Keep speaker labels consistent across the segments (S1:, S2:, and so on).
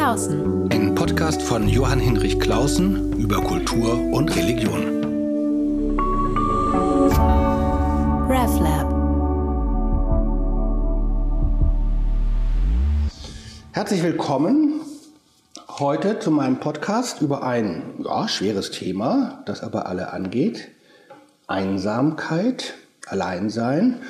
S1: Klausen.
S2: Ein Podcast von Johann Hinrich Klausen über Kultur und Religion.
S1: RevLab.
S2: Herzlich willkommen heute zu meinem Podcast über ein ja, schweres Thema, das aber alle angeht. Einsamkeit, Alleinsein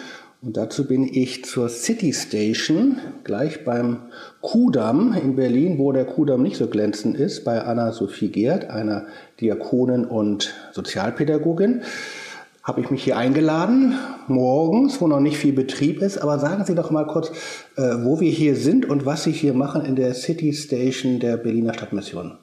S2: und dazu bin ich zur City Station, gleich beim Kudamm in Berlin, wo der Kudamm nicht so glänzend ist, bei Anna-Sophie Gerd, einer Diakonin und Sozialpädagogin. Habe ich mich hier eingeladen, morgens, wo noch nicht viel Betrieb ist. Aber sagen Sie doch mal kurz, äh, wo wir hier sind und was Sie hier machen in der City Station der Berliner Stadtmission.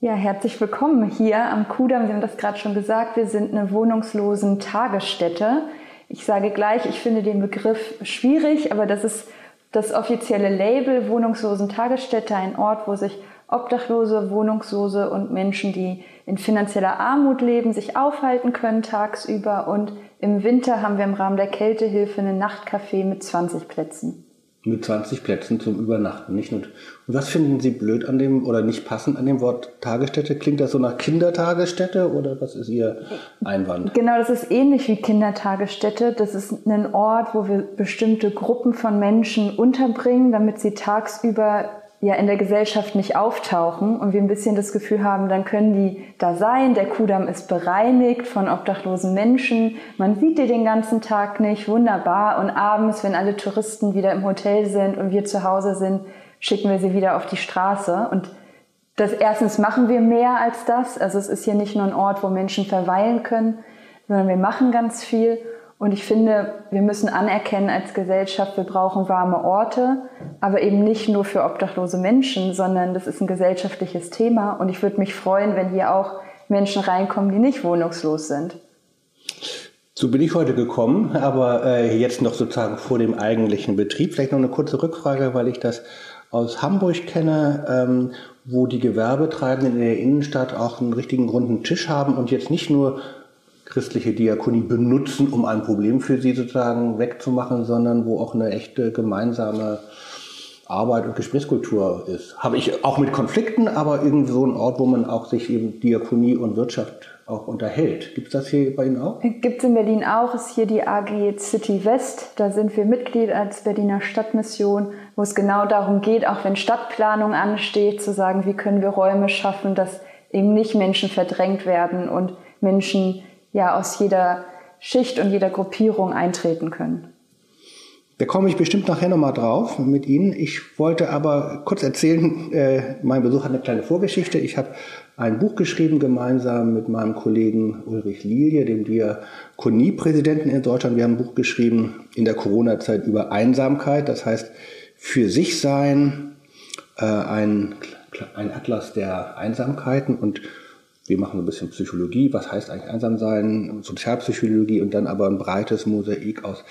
S3: Ja, herzlich willkommen hier am Kudamm. Sie haben das gerade schon gesagt. Wir sind eine wohnungslosen Tagesstätte. Ich sage gleich, ich finde den Begriff schwierig, aber das ist das offizielle Label Wohnungslosen Tagesstätte, ein Ort, wo sich Obdachlose, Wohnungslose und Menschen, die in finanzieller Armut leben, sich aufhalten können tagsüber. Und im Winter haben wir im Rahmen der Kältehilfe einen Nachtcafé mit 20 Plätzen
S2: mit 20 Plätzen zum Übernachten. Nicht? Und, was finden Sie blöd an dem oder nicht passend an dem Wort Tagesstätte? Klingt das so nach Kindertagesstätte oder was ist Ihr Einwand?
S3: Genau, das ist ähnlich wie Kindertagesstätte. Das ist ein Ort, wo wir bestimmte Gruppen von Menschen unterbringen, damit sie tagsüber ja in der Gesellschaft nicht auftauchen und wir ein bisschen das Gefühl haben, dann können die da sein. Der Kudamm ist bereinigt von obdachlosen Menschen. Man sieht die den ganzen Tag nicht. Wunderbar. Und abends, wenn alle Touristen wieder im Hotel sind und wir zu Hause sind, schicken wir sie wieder auf die Straße. Und das erstens machen wir mehr als das. Also es ist hier nicht nur ein Ort, wo Menschen verweilen können, sondern wir machen ganz viel. Und ich finde, wir müssen anerkennen als Gesellschaft, wir brauchen warme Orte, aber eben nicht nur für obdachlose Menschen, sondern das ist ein gesellschaftliches Thema. Und ich würde mich freuen, wenn hier auch Menschen reinkommen, die nicht wohnungslos sind.
S2: So bin ich heute gekommen, aber äh, jetzt noch sozusagen vor dem eigentlichen Betrieb. Vielleicht noch eine kurze Rückfrage, weil ich das aus Hamburg kenne, ähm, wo die Gewerbetreibenden in der Innenstadt auch einen richtigen runden Tisch haben und jetzt nicht nur christliche Diakonie benutzen, um ein Problem für sie sozusagen wegzumachen, sondern wo auch eine echte gemeinsame Arbeit und Gesprächskultur ist. Habe ich auch mit Konflikten, aber irgendwie so ein Ort, wo man auch sich eben Diakonie und Wirtschaft auch unterhält. Gibt es das hier bei Ihnen auch?
S3: Gibt es in Berlin auch. Ist hier die AG City West. Da sind wir Mitglied als Berliner Stadtmission, wo es genau darum geht, auch wenn Stadtplanung ansteht, zu sagen, wie können wir Räume schaffen, dass eben nicht Menschen verdrängt werden und Menschen ja aus jeder Schicht und jeder Gruppierung eintreten können.
S2: Da komme ich bestimmt nachher nochmal drauf mit Ihnen. Ich wollte aber kurz erzählen, äh, mein Besuch hat eine kleine Vorgeschichte. Ich habe ein Buch geschrieben gemeinsam mit meinem Kollegen Ulrich Lilie, dem Diakonie-Präsidenten in Deutschland. Wir haben ein Buch geschrieben in der Corona-Zeit über Einsamkeit, das heißt für sich sein, äh, ein, ein Atlas der Einsamkeiten und wir machen ein bisschen Psychologie, was heißt eigentlich einsam sein, Sozialpsychologie und dann aber ein breites Mosaik aus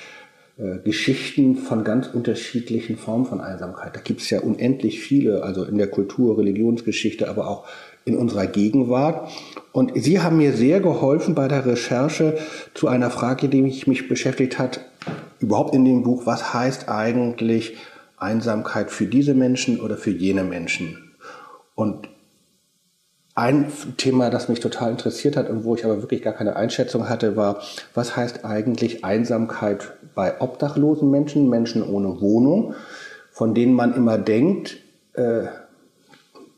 S2: äh, Geschichten von ganz unterschiedlichen Formen von Einsamkeit. Da gibt es ja unendlich viele, also in der Kultur, Religionsgeschichte, aber auch in unserer Gegenwart. Und Sie haben mir sehr geholfen bei der Recherche zu einer Frage, die mich, mich beschäftigt hat, überhaupt in dem Buch, was heißt eigentlich Einsamkeit für diese Menschen oder für jene Menschen? Und ein Thema, das mich total interessiert hat und wo ich aber wirklich gar keine Einschätzung hatte, war, was heißt eigentlich Einsamkeit bei obdachlosen Menschen, Menschen ohne Wohnung, von denen man immer denkt, äh,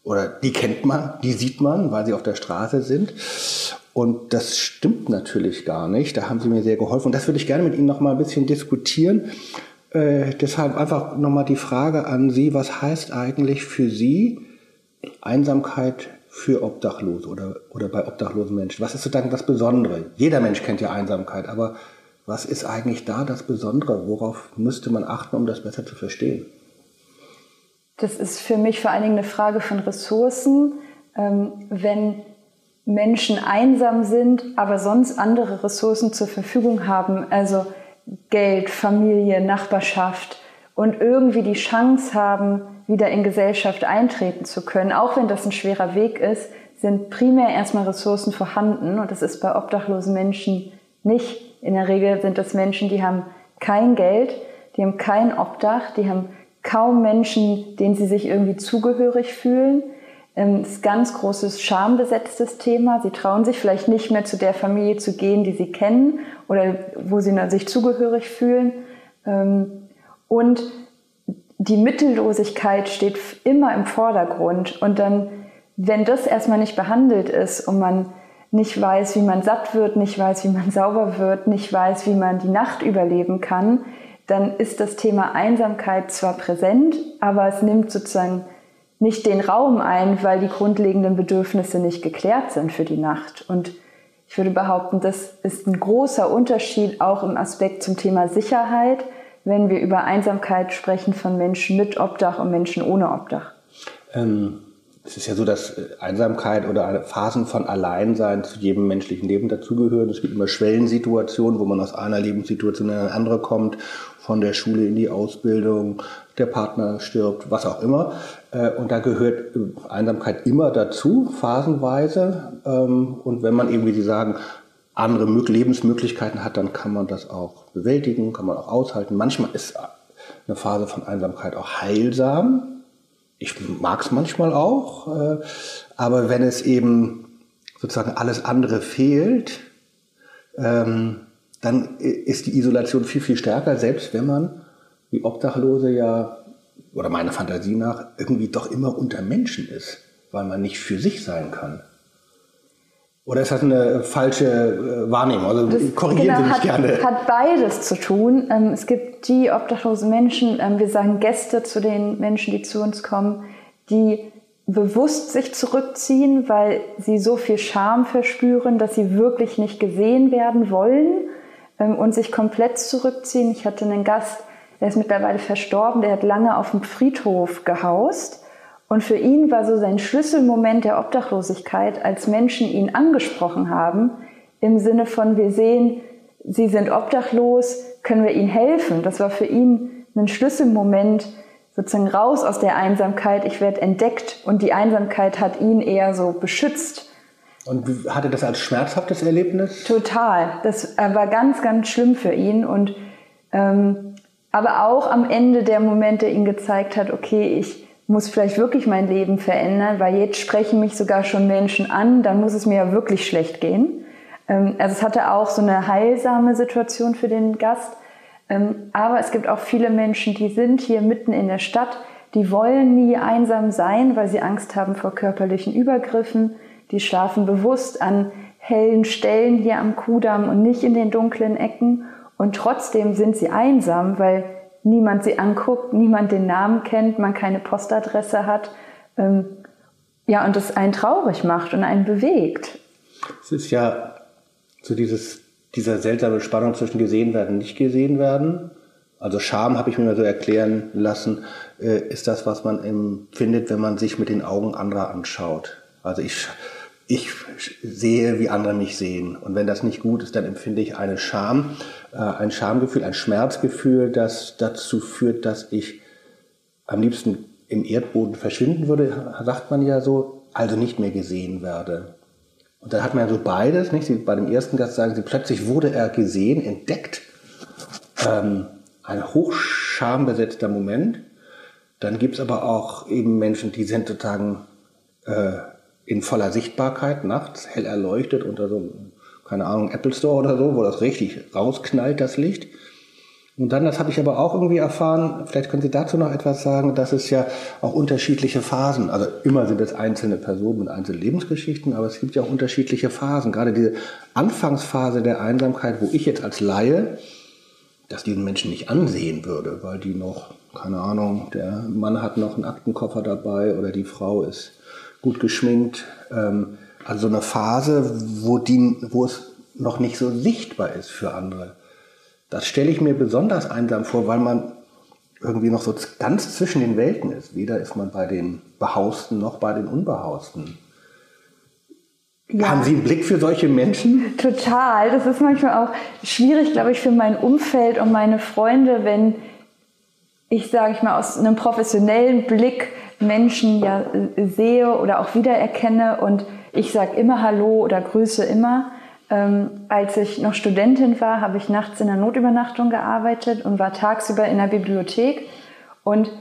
S2: oder die kennt man, die sieht man, weil sie auf der Straße sind. Und das stimmt natürlich gar nicht. Da haben Sie mir sehr geholfen. Und das würde ich gerne mit Ihnen noch mal ein bisschen diskutieren. Äh, deshalb einfach noch mal die Frage an Sie, was heißt eigentlich für Sie Einsamkeit für Obdachlose oder, oder bei obdachlosen Menschen? Was ist sozusagen das Besondere? Jeder Mensch kennt ja Einsamkeit, aber was ist eigentlich da das Besondere? Worauf müsste man achten, um das besser zu verstehen?
S3: Das ist für mich vor allen Dingen eine Frage von Ressourcen. Ähm, wenn Menschen einsam sind, aber sonst andere Ressourcen zur Verfügung haben, also Geld, Familie, Nachbarschaft und irgendwie die Chance haben, wieder in Gesellschaft eintreten zu können, auch wenn das ein schwerer Weg ist, sind primär erstmal Ressourcen vorhanden und das ist bei obdachlosen Menschen nicht. In der Regel sind das Menschen, die haben kein Geld, die haben kein Obdach, die haben kaum Menschen, denen sie sich irgendwie zugehörig fühlen. Ähm, es ist ein ganz großes schambesetztes Thema. Sie trauen sich vielleicht nicht mehr zu der Familie zu gehen, die sie kennen oder wo sie sich zugehörig fühlen. Ähm, und die Mittellosigkeit steht immer im Vordergrund. Und dann, wenn das erstmal nicht behandelt ist und man nicht weiß, wie man satt wird, nicht weiß, wie man sauber wird, nicht weiß, wie man die Nacht überleben kann, dann ist das Thema Einsamkeit zwar präsent, aber es nimmt sozusagen nicht den Raum ein, weil die grundlegenden Bedürfnisse nicht geklärt sind für die Nacht. Und ich würde behaupten, das ist ein großer Unterschied auch im Aspekt zum Thema Sicherheit, wenn wir über Einsamkeit sprechen von Menschen mit Obdach und Menschen ohne Obdach.
S2: Ähm, es ist ja so, dass äh, Einsamkeit oder Phasen von Alleinsein zu jedem menschlichen Leben dazugehören. Es gibt immer Schwellensituationen, wo man aus einer Lebenssituation in eine andere kommt, von der Schule in die Ausbildung, der Partner stirbt, was auch immer. Äh, und da gehört äh, Einsamkeit immer dazu, phasenweise. Ähm, und wenn man eben, wie Sie sagen, andere Lebensmöglichkeiten hat, dann kann man das auch bewältigen, kann man auch aushalten. Manchmal ist eine Phase von Einsamkeit auch heilsam. Ich mag es manchmal auch, äh, aber wenn es eben sozusagen alles andere fehlt, ähm, dann ist die Isolation viel, viel stärker, selbst wenn man wie Obdachlose ja, oder meiner Fantasie nach, irgendwie doch immer unter Menschen ist, weil man nicht für sich sein kann. Oder ist das eine falsche äh, Wahrnehmung? Also das, korrigieren genau, Sie mich
S3: hat,
S2: gerne.
S3: Hat beides zu tun. Ähm, es gibt die obdachlosen Menschen, ähm, wir sagen Gäste zu den Menschen, die zu uns kommen, die bewusst sich zurückziehen, weil sie so viel Scham verspüren, dass sie wirklich nicht gesehen werden wollen ähm, und sich komplett zurückziehen. Ich hatte einen Gast, der ist mittlerweile verstorben, der hat lange auf dem Friedhof gehaust. Und für ihn war so sein Schlüsselmoment der Obdachlosigkeit, als Menschen ihn angesprochen haben, im Sinne von, wir sehen, sie sind obdachlos, können wir ihnen helfen? Das war für ihn ein Schlüsselmoment, sozusagen raus aus der Einsamkeit, ich werde entdeckt und die Einsamkeit hat ihn eher so beschützt
S2: und hat er das als schmerzhaftes Erlebnis?
S3: Total. Das äh, war ganz, ganz schlimm für ihn. Und ähm, aber auch am Ende der Moment, der ihn gezeigt hat, okay, ich muss vielleicht wirklich mein Leben verändern, weil jetzt sprechen mich sogar schon Menschen an, dann muss es mir ja wirklich schlecht gehen. Ähm, also es hatte auch so eine heilsame Situation für den Gast. Ähm, aber es gibt auch viele Menschen, die sind hier mitten in der Stadt, die wollen nie einsam sein, weil sie Angst haben vor körperlichen Übergriffen die schlafen bewusst an hellen Stellen hier am Kudamm und nicht in den dunklen Ecken. Und trotzdem sind sie einsam, weil niemand sie anguckt, niemand den Namen kennt, man keine Postadresse hat. Ähm, ja, und das einen traurig macht und einen bewegt.
S2: Es ist ja so dieses, dieser seltsame Spannung zwischen gesehen werden und nicht gesehen werden. Also Scham, habe ich mir mal so erklären lassen, äh, ist das, was man empfindet, wenn man sich mit den Augen anderer anschaut. Also ich ich sehe, wie andere mich sehen. Und wenn das nicht gut ist, dann empfinde ich eine Scham, äh, ein Schamgefühl, ein Schmerzgefühl, das dazu führt, dass ich am liebsten im Erdboden verschwinden würde, sagt man ja so, also nicht mehr gesehen werde. Und dann hat man ja so beides, nicht? Sie, bei dem ersten Gast sagen sie, plötzlich wurde er gesehen, entdeckt. Ähm, ein hochschambesetzter Moment. Dann gibt's aber auch eben Menschen, die sind sozusagen äh, in voller Sichtbarkeit nachts, hell erleuchtet unter so einem, keine Ahnung, Apple Store oder so, wo das richtig rausknallt, das Licht. Und dann, das habe ich aber auch irgendwie erfahren, vielleicht können Sie dazu noch etwas sagen, dass es ja auch unterschiedliche Phasen, also immer sind es einzelne Personen mit einzelnen Lebensgeschichten, aber es gibt ja auch unterschiedliche Phasen. Gerade diese Anfangsphase der Einsamkeit, wo ich jetzt als Laie das diesen Menschen nicht ansehen würde, weil die noch, keine Ahnung, der Mann hat noch einen Aktenkoffer dabei oder die Frau ist gut geschminkt. Ähm, also so eine Phase, wo, die, wo es noch nicht so sichtbar ist für andere. Das stelle ich mir besonders einsam vor, weil man irgendwie noch so ganz zwischen den Welten ist. Weder ist man bei den Behausten noch bei den Unbehausten. Ja. Haben Sie einen Blick für solche Menschen?
S3: Total. Das ist manchmal auch schwierig, glaube ich, für mein Umfeld und meine Freunde, wenn ich, sage ich mal, aus einem professionellen Blick Menschen ja sehe oder auch wiedererkenne und ich sage immer Hallo oder grüße immer. Ähm, als ich noch Studentin war, habe ich nachts in der Notübernachtung gearbeitet und war tagsüber in der Bibliothek. Und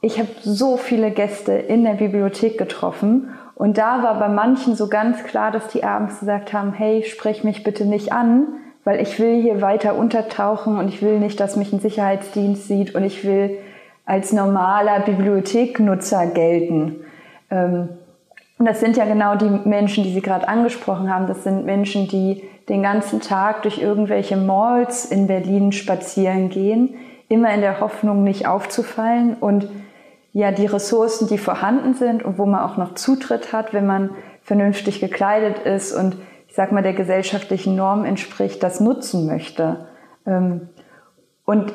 S3: ich habe so viele Gäste in der Bibliothek getroffen und da war bei manchen so ganz klar, dass die abends gesagt haben, hey, sprech mich bitte nicht an, weil ich will hier weiter untertauchen und ich will nicht, dass mich ein Sicherheitsdienst sieht und ich will als normaler Bibliotheknutzer gelten. Ähm, und das sind ja genau die Menschen, die Sie gerade angesprochen haben. Das sind Menschen, die den ganzen Tag durch irgendwelche Malls in Berlin spazieren gehen, immer in der Hoffnung, nicht aufzufallen und ja, die Ressourcen, die vorhanden sind und wo man auch noch Zutritt hat, wenn man vernünftig gekleidet ist und ich sag mal der gesellschaftlichen Norm entspricht, das nutzen möchte. Ähm, und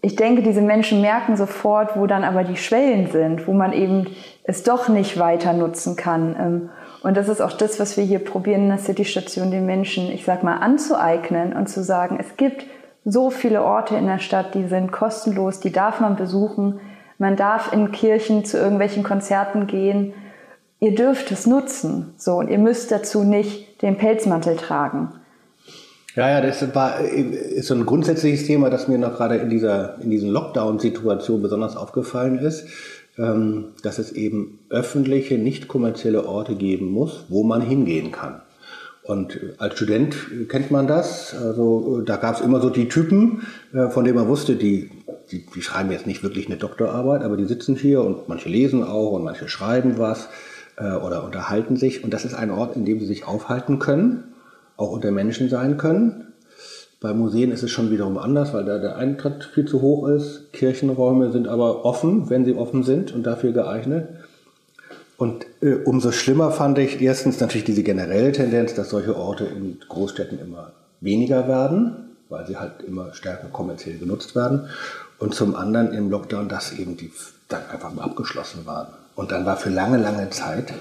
S3: ich denke, diese Menschen merken sofort, wo dann aber die Schwellen sind, wo man eben es doch nicht weiter nutzen kann. Ähm, und das ist auch das, was wir hier probieren in der City-Station den Menschen, ich sag mal, anzueignen und zu sagen, es gibt so viele Orte in der Stadt, die sind kostenlos, die darf man besuchen. Man darf in Kirchen zu irgendwelchen Konzerten gehen. Ihr dürft es nutzen. So, und ihr müsst dazu nicht den Pelzmantel tragen.
S2: Ja, ja, das war, ist so ein grundsätzliches Thema, das mir noch gerade in dieser, in diesen Lockdown-Situation besonders aufgefallen ist, ähm, dass es eben öffentliche, nicht kommerzielle Orte geben muss, wo man hingehen kann. Und als Student kennt man das. Also da gab es immer so die Typen, äh, von denen man wusste, die, die, die schreiben jetzt nicht wirklich eine Doktorarbeit, aber die sitzen hier und manche lesen auch und manche schreiben was äh, oder unterhalten sich. Und das ist ein Ort, in dem sie sich aufhalten können auch unter Menschen sein können. Bei Museen ist es schon wiederum anders, weil da der Eintritt viel zu hoch ist. Kirchenräume sind aber offen, wenn sie offen sind und dafür geeignet. Und äh, umso schlimmer fand ich erstens natürlich diese generelle Tendenz, dass solche Orte in Großstädten immer weniger werden, weil sie halt immer stärker kommerziell genutzt werden. Und zum anderen im Lockdown, dass eben die dann einfach mal abgeschlossen waren. Und dann war für lange, lange Zeit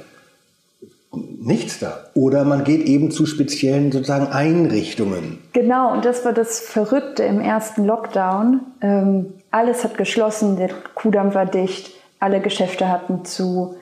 S2: nichts da. Oder man geht eben zu speziellen sozusagen Einrichtungen.
S3: Genau, und das war das Verrückte im ersten Lockdown. Ähm, alles hat geschlossen, der Kudamm war dicht, alle Geschäfte hatten zu,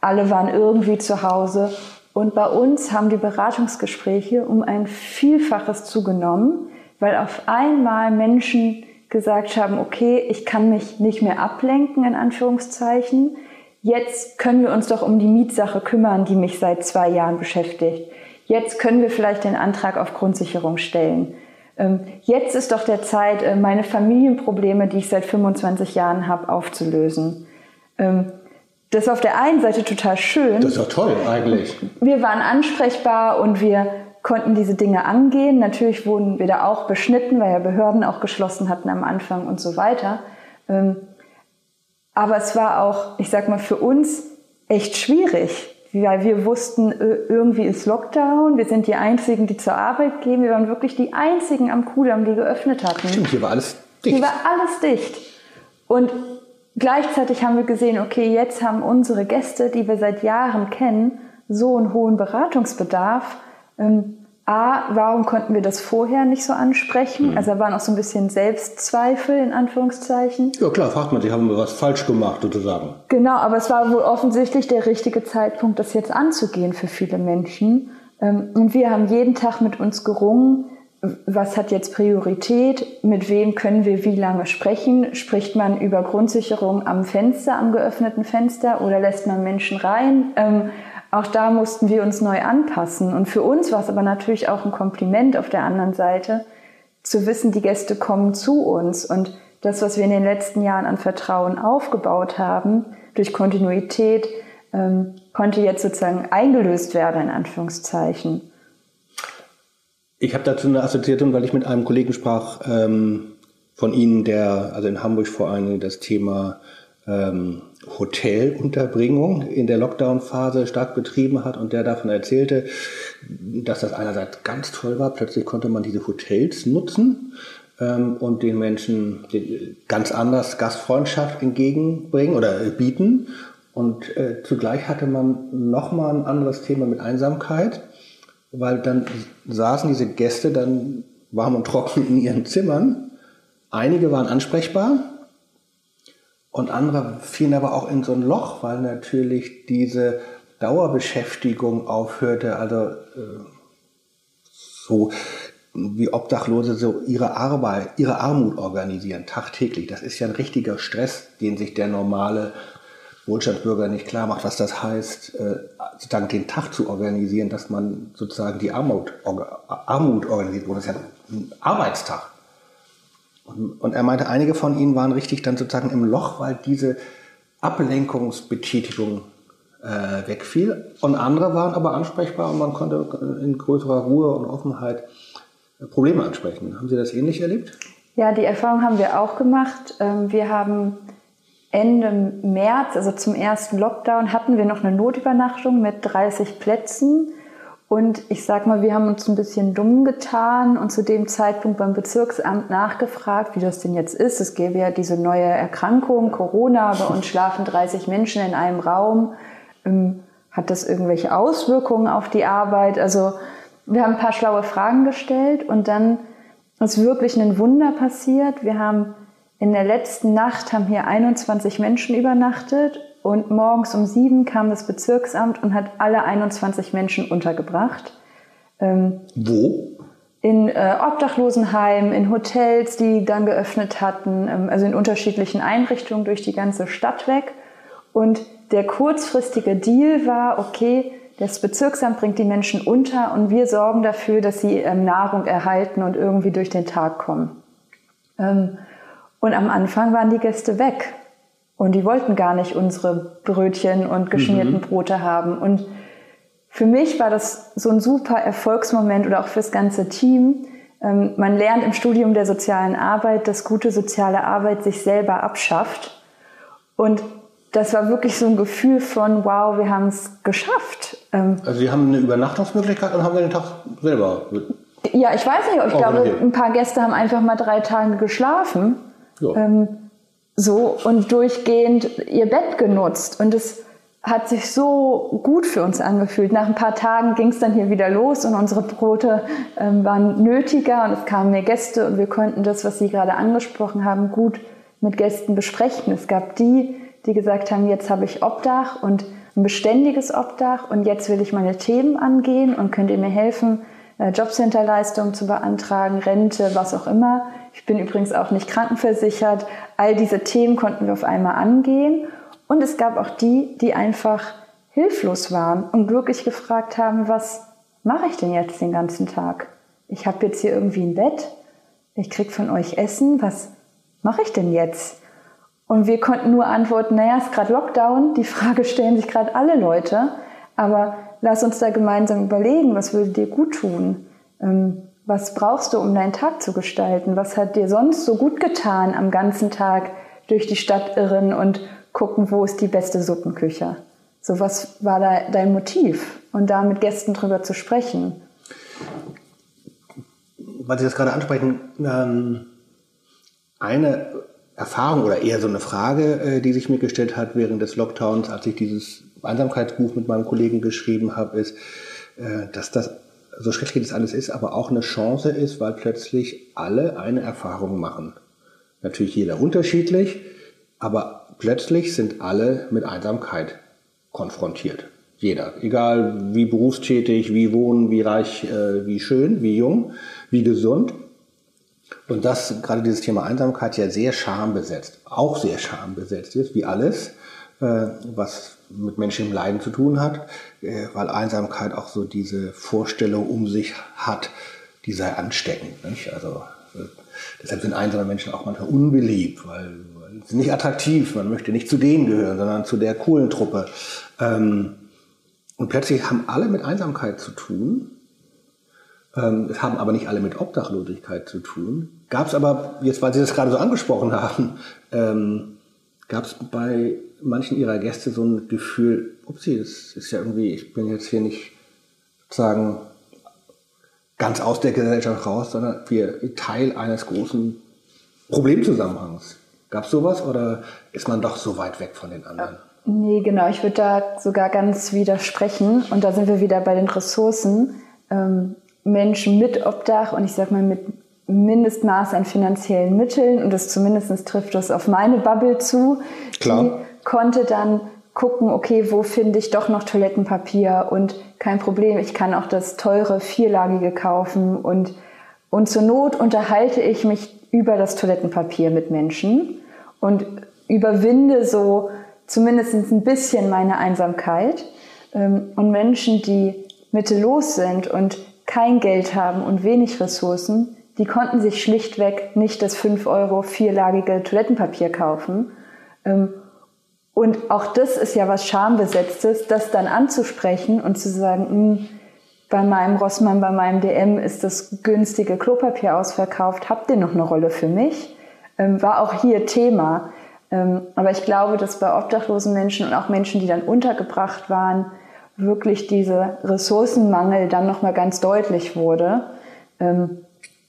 S3: alle waren irgendwie zu Hause. Und bei uns haben die Beratungsgespräche um ein Vielfaches zugenommen, weil auf einmal Menschen gesagt haben, okay, ich kann mich nicht mehr ablenken, in Anführungszeichen jetzt können wir uns doch um die Mietsache kümmern, die mich seit zwei Jahren beschäftigt. Jetzt können wir vielleicht den Antrag auf Grundsicherung stellen. Ähm, jetzt ist doch der Zeit, äh, meine Familienprobleme, die ich seit 25 Jahren habe, aufzulösen. Ähm, das ist auf der einen Seite total schön.
S2: Das ist doch toll eigentlich.
S3: Wir waren ansprechbar und wir konnten diese Dinge angehen. Natürlich wurden wir da auch beschnitten, weil ja Behörden auch geschlossen hatten am Anfang und so weiter. Aber es war auch, ich sag mal, für uns echt schwierig, weil wir wussten, irgendwie ist Lockdown, wir sind die Einzigen, die zur Arbeit gehen, wir waren wirklich die Einzigen am Kudamm, die geöffnet hatten.
S2: Stimmt, hier war alles dicht.
S3: Hier war alles dicht. Und gleichzeitig haben wir gesehen, okay, jetzt haben unsere Gäste, die wir seit Jahren kennen, so einen hohen Beratungsbedarf. Ähm, A, warum konnten wir das vorher nicht so ansprechen? Mhm. Also da waren auch so ein bisschen Selbstzweifel in Anführungszeichen.
S2: Ja klar, fragt man sich, haben wir was falsch gemacht sozusagen?
S3: Genau, aber es war wohl offensichtlich der richtige Zeitpunkt, das jetzt anzugehen für viele Menschen. Ähm, und wir haben jeden Tag mit uns gerungen, was hat jetzt Priorität, mit wem können wir wie lange sprechen? Spricht man über Grundsicherung am Fenster, am geöffneten Fenster oder lässt man Menschen rein? Auch da mussten wir uns neu anpassen. Und für uns war es aber natürlich auch ein Kompliment auf der anderen Seite, zu wissen, die Gäste kommen zu uns. Und das, was wir in den letzten Jahren an Vertrauen aufgebaut haben, durch Kontinuität, ähm, konnte jetzt sozusagen eingelöst werden, in Anführungszeichen.
S2: Ich habe dazu eine Assoziation, weil ich mit einem Kollegen sprach ähm, von Ihnen, der also in Hamburg vor allem das Thema ähm, Hotelunterbringung in der Lockdown-Phase stark betrieben hat und der davon erzählte, dass das einerseits ganz toll war. Plötzlich konnte man diese Hotels nutzen ähm, und den Menschen ganz anders Gastfreundschaft entgegenbringen oder bieten. Und äh, zugleich hatte man nochmal ein anderes Thema mit Einsamkeit, weil dann saßen diese Gäste dann warm und trocken in ihren Zimmern. Einige waren ansprechbar, und andere fielen aber auch in so ein Loch, weil natürlich diese Dauerbeschäftigung aufhörte. Also äh, so wie Obdachlose so ihre Arbeit, ihre Armut organisieren, tagtäglich. Das ist ja ein richtiger Stress, den sich der normale Wohlstandsbürger nicht klar macht, was das heißt, äh, sozusagen den Tag zu organisieren, dass man sozusagen die Armut, Armut organisiert. Das ist ja ein Arbeitstag. Und, und er meinte, einige von ihnen waren richtig dann sozusagen im Loch, weil diese Ablenkungsbetätigung äh, wegfiel. Und andere waren aber ansprechbar und man konnte in größerer Ruhe und Offenheit Probleme ansprechen. Haben Sie das ähnlich erlebt?
S3: Ja, die Erfahrung haben wir auch gemacht. Ähm, wir haben Ende März, also zum ersten Lockdown, hatten wir noch eine Notübernachtung mit 30 Plätzen. Und ich sag mal, wir haben uns ein bisschen dumm getan und zu dem Zeitpunkt beim Bezirksamt nachgefragt, wie das denn jetzt ist. Es gäbe ja diese neue Erkrankung, Corona, bei uns schlafen 30 Menschen in einem Raum. Ähm, hat das irgendwelche Auswirkungen auf die Arbeit? Also wir haben ein paar schlaue Fragen gestellt und dann ist wirklich ein Wunder passiert. Wir haben in der letzten Nacht haben hier 21 Menschen übernachtet und morgens um sieben kam das Bezirksamt und hat alle 21 Menschen untergebracht.
S2: Ähm, Wo?
S3: In äh, Obdachlosenheimen, in Hotels, die dann geöffnet hatten, ähm, also in unterschiedlichen Einrichtungen durch die ganze Stadt weg. Und der kurzfristige Deal war, okay, das Bezirksamt bringt die Menschen unter und wir sorgen dafür, dass sie ähm, Nahrung erhalten und irgendwie durch den Tag kommen. Ähm, und am Anfang waren die Gäste weg und die wollten gar nicht unsere Brötchen und geschmierten mhm. Brote haben. Und für mich war das so ein super Erfolgsmoment oder auch fürs ganze Team. Ähm, man lernt im Studium der sozialen Arbeit, dass gute soziale Arbeit sich selber abschafft. Und das war wirklich so ein Gefühl von, wow, wir haben es geschafft.
S2: Ähm, also Sie haben eine Übernachtungsmöglichkeit und haben den Tag selber.
S3: Ja, ich weiß nicht, ich glaube, ein paar Gäste haben einfach mal drei Tage geschlafen. Ja. Ähm, so und durchgehend ihr Bett genutzt. Und es hat sich so gut für uns angefühlt. Nach ein paar Tagen ging es dann hier wieder los und unsere Brote ähm, waren nötiger und es kamen mehr Gäste und wir konnten das, was Sie gerade angesprochen haben, gut mit Gästen besprechen. Es gab die, die gesagt haben, jetzt habe ich Obdach und ein beständiges Obdach und jetzt will ich meine Themen angehen und könnt ihr mir helfen, Jobcenterleistungen zu beantragen, Rente, was auch immer. Ich bin übrigens auch nicht krankenversichert. All diese Themen konnten wir auf einmal angehen. Und es gab auch die, die einfach hilflos waren und wirklich gefragt haben, was mache ich denn jetzt den ganzen Tag? Ich habe jetzt hier irgendwie ein Bett, ich krieg von euch Essen, was mache ich denn jetzt? Und wir konnten nur antworten, naja, es ist gerade Lockdown, die Frage stellen sich gerade alle Leute, aber lass uns da gemeinsam überlegen, was würde dir gut tun? Ähm, was brauchst du, um deinen Tag zu gestalten? Was hat dir sonst so gut getan, am ganzen Tag durch die Stadt irren und gucken, wo ist die beste Suppenküche? So, was war da dein Motiv? Und da mit Gästen drüber zu sprechen.
S2: Weil Sie das gerade ansprechen, ähm, eine Erfahrung oder eher so eine Frage, äh, die sich mir gestellt hat während des Lockdowns, als ich dieses Einsamkeitsbuch mit meinem Kollegen geschrieben habe, ist, äh, dass das, so schrecklich das alles ist, aber auch eine Chance ist, weil plötzlich alle eine Erfahrung machen. Natürlich jeder unterschiedlich, aber plötzlich sind alle mit Einsamkeit konfrontiert. Jeder. Egal wie berufstätig, wie wohnen, wie reich, äh, wie schön, wie jung, wie gesund. Und das, gerade dieses Thema Einsamkeit ja sehr schambesetzt, auch sehr schambesetzt ist, wie alles, was mit menschlichem Leiden zu tun hat, äh, weil Einsamkeit auch so diese Vorstellung um sich hat, die sei ansteckend. Nicht? Also äh, deshalb sind einsame Menschen auch manchmal unbeliebt, weil, weil sie nicht attraktiv, man möchte nicht zu denen gehören, sondern zu der coolen Truppe. Ähm, und plötzlich haben alle mit Einsamkeit zu tun ähm, es haben aber nicht alle mit Obdachlosigkeit zu tun. Gab es aber, jetzt weil Sie das gerade so angesprochen haben, ähm, gab es bei manchen Ihrer Gäste so ein Gefühl, upsie, das ist ja irgendwie, ich bin jetzt hier nicht sozusagen ganz aus der Gesellschaft raus, sondern wir Teil eines großen Problemzusammenhangs. Gab es sowas oder ist man doch so weit weg von den anderen?
S3: Nee, genau. Ich würde da sogar ganz widersprechen. Und da sind wir wieder bei den Ressourcen. Ähm, Menschen mit Obdach und ich sag mal mit Mindestmaß an finanziellen Mitteln und das zumindest trifft das auf meine Bubble zu. Klar. Konnte dann gucken, okay, wo finde ich doch noch Toilettenpapier und kein Problem, ich kann auch das teure vierlagige kaufen und Und zur Not unterhalte ich mich über das Toilettenpapier mit Menschen und überwinde so zumindest ein bisschen meine Einsamkeit. Ähm, und Menschen, die mittellos sind und kein Geld haben und wenig Ressourcen, die konnten sich schlichtweg nicht das 5 Euro vierlagige Toilettenpapier kaufen. Und auch das ist ja was Schambesetztes, das dann anzusprechen und zu sagen, hm, bei meinem Rossmann, bei meinem DM ist das günstige Klopapier ausverkauft, habt ihr noch eine Rolle für mich? Ähm, war auch hier Thema. Ähm, aber ich glaube, dass bei obdachlosen Menschen und auch Menschen, die dann untergebracht waren, wirklich dieser Ressourcenmangel dann nochmal ganz deutlich wurde. Ähm,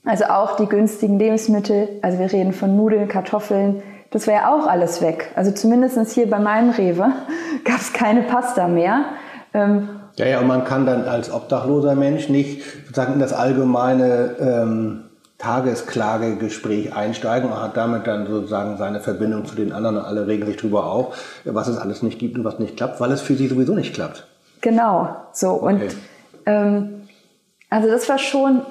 S3: also auch die günstigen Lebensmittel, also wir reden von Nudeln, Kartoffeln, das wäre ja auch alles weg. Also zumindest hier bei meinem Rewe gab es keine Pasta mehr.
S2: Ähm, ja, ja, und man kann dann als obdachloser Mensch nicht sozusagen in das allgemeine ähm, Tagesklagegespräch einsteigen und hat damit dann sozusagen seine Verbindung zu den anderen und alle regen sich darüber auf, was es alles nicht gibt und was nicht klappt, weil es für sie sowieso nicht klappt.
S3: Genau, so. Okay. Und ähm, also das war schon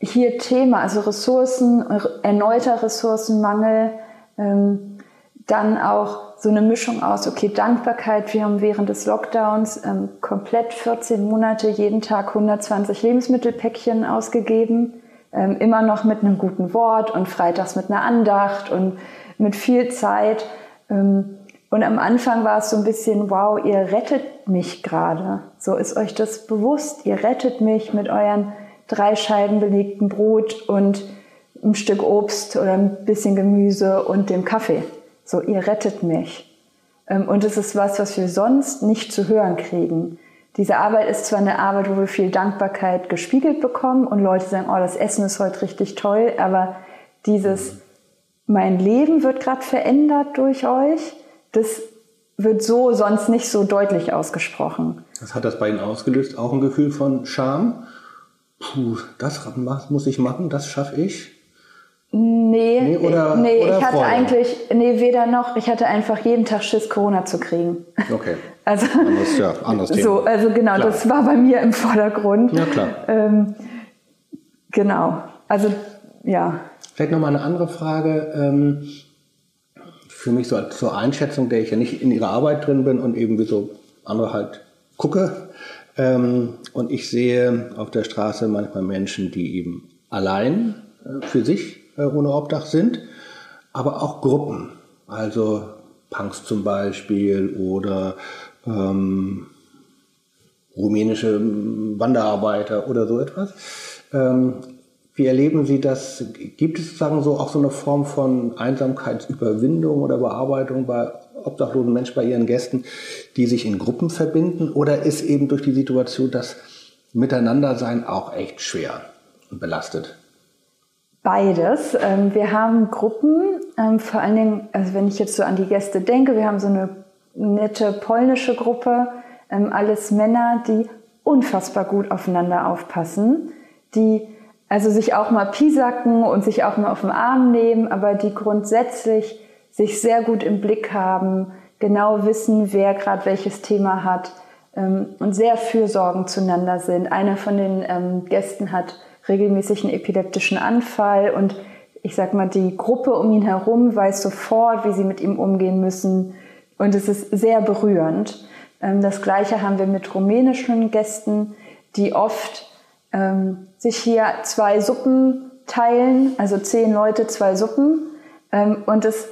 S3: hier Thema, also Ressourcen, erneuter Ressourcenmangel, ähm, dann auch so eine Mischung aus, okay, Dankbarkeit. Wir haben während des Lockdowns ähm, komplett 14 Monate jeden Tag 120 Lebensmittelpäckchen ausgegeben. Ähm, immer noch mit einem guten Wort und freitags mit einer Andacht und mit viel Zeit. Ähm, und am Anfang war es so ein bisschen, wow, ihr rettet mich gerade. So ist euch das bewusst. Ihr rettet mich mit euren drei Scheiben belegten Brot und ein Stück Obst oder ein bisschen Gemüse und dem Kaffee. So, ihr rettet mich. Ähm, und es ist was, was wir sonst nicht zu hören kriegen. Diese Arbeit ist zwar eine Arbeit, wo wir viel Dankbarkeit gespiegelt bekommen und Leute sagen, oh, das Essen ist heute richtig toll, aber dieses, mein Leben wird gerade verändert durch euch, das wird so sonst nicht so deutlich ausgesprochen.
S2: Was hat das bei Ihnen ausgelöst? Auch ein Gefühl von Scham? Puh, das muss ich machen, das schaffe ich?
S3: Nee, nee, oder, nee oder ich hatte Freude? eigentlich, nee, weder noch. Ich hatte einfach jeden Tag Schiss, Corona zu kriegen.
S2: Okay.
S3: Also,
S2: anderes, ja, anderes Thema.
S3: So, also genau, klar. das war bei mir im Vordergrund.
S2: Ja, klar.
S3: Ähm, genau. Also, ja.
S2: Vielleicht nochmal eine andere Frage. Ähm, für mich so zur Einschätzung, der ich ja nicht in ihrer Arbeit drin bin und eben wie so andere halt gucke. Ähm, und ich sehe auf der Straße manchmal Menschen, die eben allein äh, für sich ohne Obdach sind, aber auch Gruppen, also Punks zum Beispiel oder ähm, rumänische Wanderarbeiter oder so etwas. Ähm, wie erleben Sie das? Gibt es sozusagen so auch so eine Form von Einsamkeitsüberwindung oder Bearbeitung bei obdachlosen Menschen, bei Ihren Gästen, die sich in Gruppen verbinden? Oder ist eben durch die Situation das Miteinandersein auch echt schwer und belastet?
S3: Beides. Ähm, wir haben Gruppen, ähm, vor allen Dingen, also wenn ich jetzt so an die Gäste denke, wir haben so eine nette polnische Gruppe, ähm, alles Männer, die unfassbar gut aufeinander aufpassen, die also sich auch mal piesacken und sich auch mal auf den Arm nehmen, aber die grundsätzlich sich sehr gut im Blick haben, genau wissen, wer gerade welches Thema hat und sehr fürsorgend zueinander sind. Einer von den Gästen hat regelmäßig einen epileptischen Anfall und ich sag mal, die Gruppe um ihn herum weiß sofort, wie sie mit ihm umgehen müssen und es ist sehr berührend. Ähm, das Gleiche haben wir mit rumänischen Gästen, die oft ähm, sich hier zwei Suppen teilen, also zehn Leute, zwei Suppen. Ähm, und es,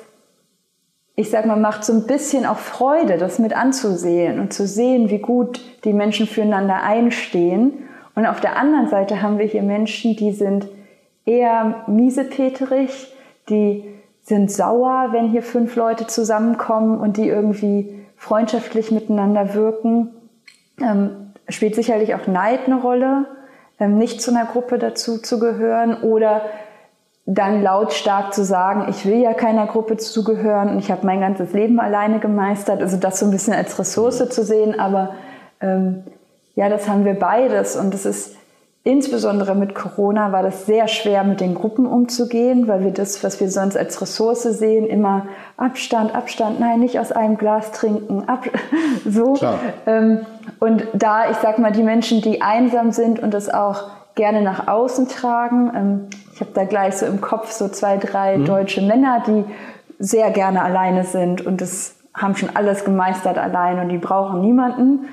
S3: ich sag mal, macht so ein bisschen auch Freude, das mit anzusehen und zu sehen, wie gut die Menschen füreinander einstehen und auf der anderen Seite haben wir hier Menschen, die sind eher miesepeterig, die sind sauer, wenn hier fünf Leute zusammenkommen und die irgendwie freundschaftlich miteinander wirken. Ähm, spielt sicherlich auch Neid eine Rolle, ähm, nicht zu einer Gruppe dazu zu gehören oder dann lautstark zu sagen, ich will ja keiner Gruppe zugehören und ich habe mein ganzes Leben alleine gemeistert. Also das so ein bisschen als Ressource zu sehen, aber ähm, ja, das haben wir beides und es ist insbesondere mit Corona war das sehr schwer, mit den Gruppen umzugehen, weil wir das, was wir sonst als Ressource sehen, immer Abstand, Abstand, nein, nicht aus einem Glas trinken, ab, so. Ähm, und da, ich sag mal, die Menschen, die einsam sind und das auch gerne nach außen tragen, ähm, ich habe da gleich so im Kopf so zwei, drei mhm. deutsche Männer, die sehr gerne alleine sind und das haben schon alles gemeistert allein und die brauchen niemanden,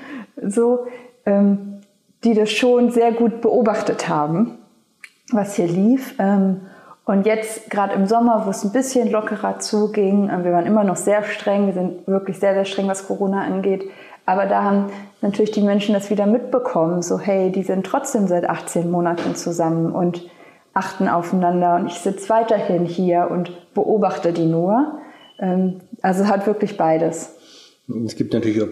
S3: so, ähm, die das schon sehr gut beobachtet haben, was hier lief. Ähm, und jetzt gerade im Sommer, wo es ein bisschen lockerer zuging, äh, wir waren immer noch sehr streng, wir sind wirklich sehr, sehr streng, was Corona angeht. Aber da haben natürlich die Menschen das wieder mitbekommen, so hey, die sind trotzdem seit 18 Monaten zusammen und achten aufeinander und ich sitze weiterhin hier und beobachte die nur. Ähm, also es hat wirklich beides.
S2: Es gibt natürlich auch,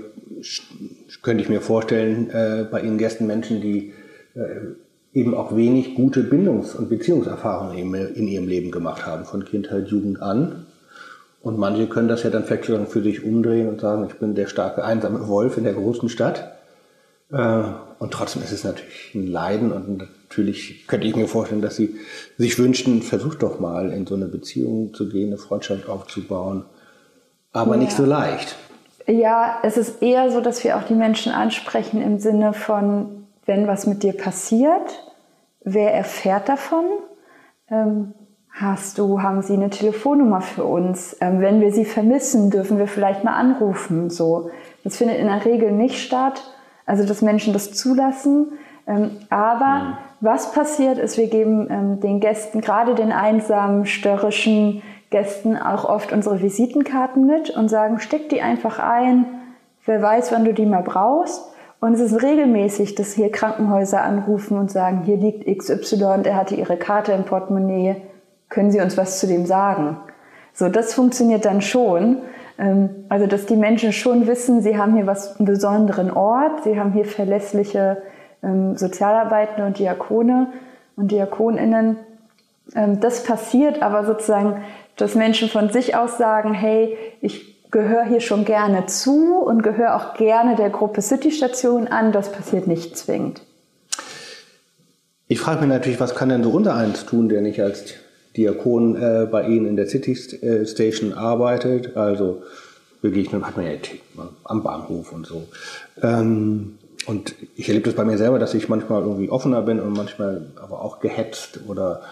S2: könnte ich mir vorstellen, äh, bei Ihnen Gästen Menschen, die äh, eben auch wenig gute Bindungs- und Beziehungserfahrungen in ihrem Leben gemacht haben, von Kindheit, Jugend an. Und manche können das ja dann vielleicht für sich umdrehen und sagen, ich bin der starke, einsame Wolf in der großen Stadt. Äh, und trotzdem ist es natürlich ein Leiden und natürlich könnte ich mir vorstellen, dass sie sich wünschen, versucht doch mal in so eine Beziehung zu gehen, eine Freundschaft aufzubauen. Aber ja. nicht so leicht.
S3: Ja, es ist eher so, dass wir auch die Menschen ansprechen im Sinne von, wenn was mit dir passiert, wer erfährt davon? Ähm, hast du, haben sie eine Telefonnummer für uns? Ähm, wenn wir sie vermissen, dürfen wir vielleicht mal anrufen. So, das findet in der Regel nicht statt. Also, dass Menschen das zulassen. Ähm, aber mhm. was passiert ist, wir geben ähm, den Gästen, gerade den einsamen, störrischen Gästen, auch oft unsere Visitenkarten mit und sagen, steck die einfach ein. Wer weiß, wann du die mal brauchst. Und es ist regelmäßig, dass hier Krankenhäuser anrufen und sagen, hier liegt XY, der hatte ihre Karte im Portemonnaie, können Sie uns was zu dem sagen? So, das funktioniert dann schon. Ähm, also, dass die Menschen schon wissen, sie haben hier was, einen besonderen Ort, sie haben hier verlässliche ähm, Sozialarbeitende und Diakone und Diakoninnen. Ähm, das passiert aber sozusagen, dass Menschen von sich aus sagen, hey, ich gehöre hier schon gerne zu und gehöre auch gerne der Gruppe City Station an. Das passiert nicht zwingend.
S2: Ich frage mich natürlich, was kann denn so unser eins tun, der nicht als Diakon äh, bei Ihnen in der City Station arbeitet? Also Begegnungen hat man ja am Bahnhof und so. Ähm, und ich erlebe das bei mir selber, dass ich manchmal irgendwie offener bin und manchmal aber auch gehetzt oder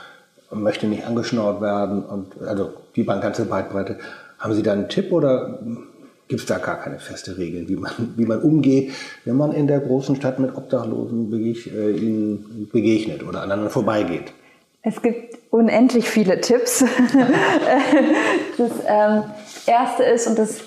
S2: möchte nicht angeschnauert werden und also die ganze Breitbreite. Haben Sie da einen Tipp oder gibt es da gar keine feste Regeln, wie man, wie man umgeht, wenn man in der großen Stadt mit Obdachlosen äh, ihnen begegnet oder aneinander vorbeigeht?
S3: Es gibt unendlich viele Tipps. das ähm, Erste ist, und das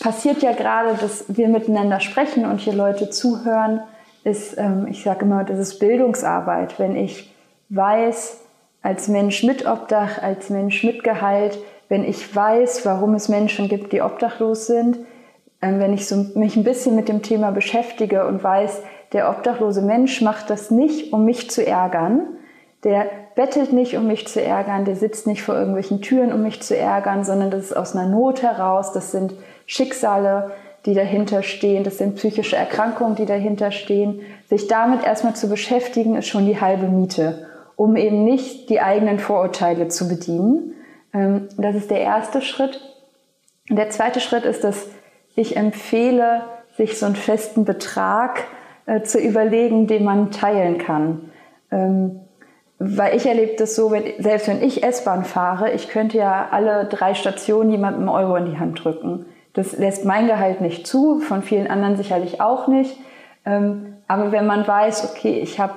S3: passiert ja gerade, dass wir miteinander sprechen und hier Leute zuhören, ist, ähm, ich sage immer, das ist Bildungsarbeit. Wenn ich weiß, als Mensch mit Obdach, als Mensch mit Gehalt, wenn ich weiß, warum es Menschen gibt, die obdachlos sind, ähm, wenn ich so mich ein bisschen mit dem Thema beschäftige und weiß, der obdachlose Mensch macht das nicht, um mich zu ärgern, der bettelt nicht, um mich zu ärgern, der sitzt nicht vor irgendwelchen Türen, um mich zu ärgern, sondern das ist aus einer Not heraus, das sind Schicksale, die dahinter stehen, das sind psychische Erkrankungen, die dahinter stehen. Sich damit erstmal zu beschäftigen, ist schon die halbe Miete, um eben nicht die eigenen Vorurteile zu bedienen, ähm, das ist der erste Schritt. Der zweite Schritt ist, dass ich empfehle, sich so einen festen Betrag äh, zu überlegen, den man teilen kann. Ähm, weil ich erlebe das so, wenn, selbst wenn ich S-Bahn fahre, ich könnte ja alle drei Stationen jemandem Euro in die Hand drücken. Das lässt mein Gehalt nicht zu, von vielen anderen sicherlich auch nicht. Ähm, aber wenn man weiß, okay, ich habe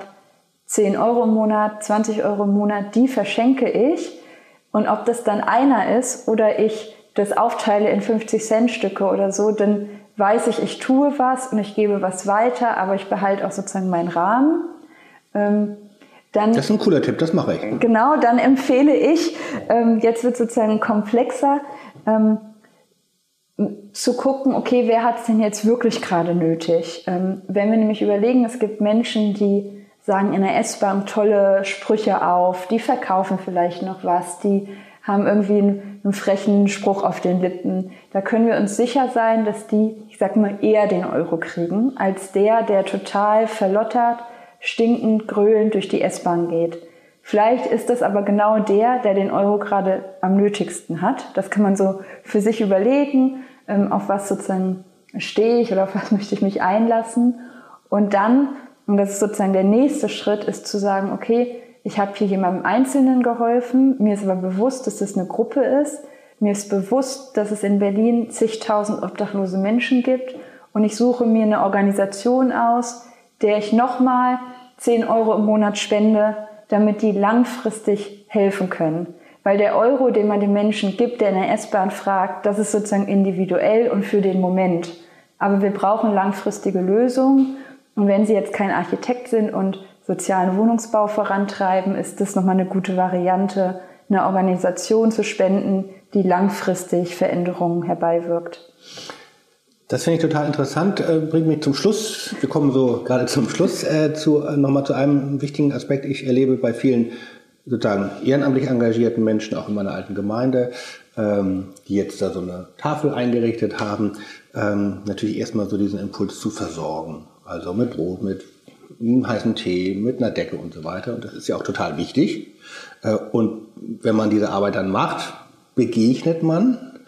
S3: 10 Euro im Monat, 20 Euro im Monat, die verschenke ich, und ob das dann einer ist oder ich das aufteile in 50 Cent Stücke oder so, dann weiß ich, ich tue was und ich gebe was weiter, aber ich behalte auch sozusagen meinen Rahmen. Ähm,
S2: dann, das ist ein cooler Tipp, das mache ich.
S3: Genau, dann empfehle ich, ähm, jetzt wird sozusagen komplexer, ähm, zu gucken, okay, wer hat es denn jetzt wirklich gerade nötig? Ähm, wenn wir nämlich überlegen, es gibt Menschen, die sagen in der S-Bahn tolle Sprüche auf, die verkaufen vielleicht noch was, die haben irgendwie einen, einen, frechen Spruch auf den Lippen. Da können wir uns sicher sein, dass die, ich sag mal, eher den Euro kriegen, als der, der total verlottert, stinkend, gröhlend durch die S-Bahn geht. Vielleicht ist das aber genau der, der den Euro gerade am nötigsten hat. Das kann man so für sich überlegen, ähm, auf was sozusagen stehe ich oder auf was möchte ich mich einlassen. Und dann und das ist sozusagen der nächste Schritt, ist zu sagen, okay, ich habe hier jemandem Einzelnen geholfen, mir ist aber bewusst, dass das eine Gruppe ist, mir ist bewusst, dass es in Berlin zigtausend obdachlose Menschen gibt und ich suche mir eine Organisation aus, der ich nochmal 10 Euro im Monat spende, damit die langfristig helfen können. Weil der Euro, den man den Menschen gibt, der in der S-Bahn fragt, das ist sozusagen individuell und für den Moment. Aber wir brauchen langfristige Lösungen. Und wenn Sie jetzt kein Architekt sind und sozialen Wohnungsbau vorantreiben, ist das nochmal eine gute Variante, eine Organisation zu spenden, die langfristig Veränderungen herbeiwirkt.
S2: Das finde ich total interessant, äh, bringt mich zum Schluss. Wir kommen so gerade zum Schluss äh, zu, äh, nochmal zu einem wichtigen Aspekt. Ich erlebe bei vielen sozusagen ehrenamtlich engagierten Menschen, auch in meiner alten Gemeinde, ähm, die jetzt da so eine Tafel eingerichtet haben, ähm, natürlich erstmal so diesen Impuls zu versorgen. Also mit Brot, mit einem heißen Tee, mit einer Decke und so weiter. Und das ist ja auch total wichtig. Äh, und wenn man diese Arbeit dann macht, begegnet man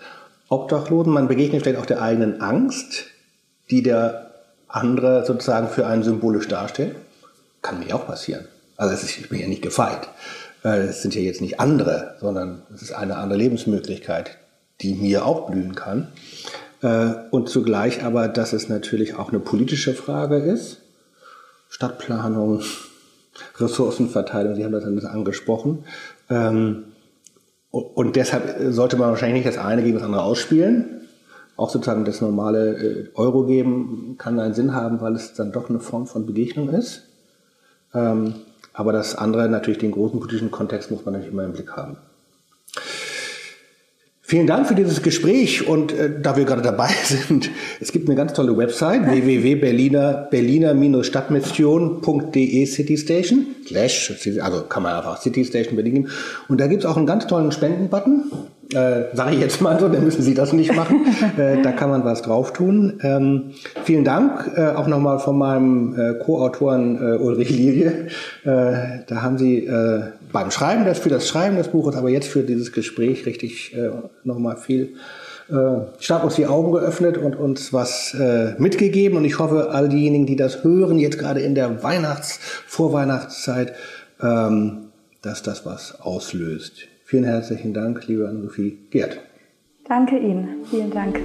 S2: Obdachlosen, man begegnet vielleicht auch der eigenen Angst, die der andere sozusagen für einen symbolisch darstellt. Kann mir auch passieren. Also ist, ich bin ja nicht gefeit. Äh, es sind ja jetzt nicht andere, sondern es ist eine andere Lebensmöglichkeit, die mir auch blühen kann. Äh, und zugleich aber, dass es natürlich auch eine politische Frage ist. Stadtplanung, Ressourcenverteilung, Sie haben das dann angesprochen. Ähm, und deshalb sollte man wahrscheinlich nicht das eine gegen das andere ausspielen. Auch sozusagen das normale äh, Euro geben kann einen Sinn haben, weil es dann doch eine Form von Begegnung ist. Ähm, aber das andere, natürlich den großen politischen Kontext, muss man natürlich immer im Blick haben. Vielen Dank für dieses Gespräch und äh, da wir gerade dabei sind, es gibt eine ganz tolle Website www.berliner-stadtmission.de Citystation slash, also kann man einfach Citystation Berlin geben und da gibt es auch einen ganz tollen Spendenbutton äh, Sage ich jetzt mal so, dann müssen Sie das nicht machen. äh, da kann man was drauf tun. Ähm, vielen Dank äh, auch nochmal von meinem äh, Co-Autoren äh, Ulrich Lilie. Äh, da haben Sie äh, beim Schreiben, das für das Schreiben des Buches, aber jetzt für dieses Gespräch richtig äh, nochmal viel äh, stark uns die Augen geöffnet und uns was äh, mitgegeben. Und ich hoffe, all diejenigen, die das hören, jetzt gerade in der Weihnachts-, Vorweihnachtszeit, ähm, dass das was auslöst. Vielen herzlichen Dank, liebe Anne-Sophie Gerd.
S3: Danke Ihnen. Vielen Dank.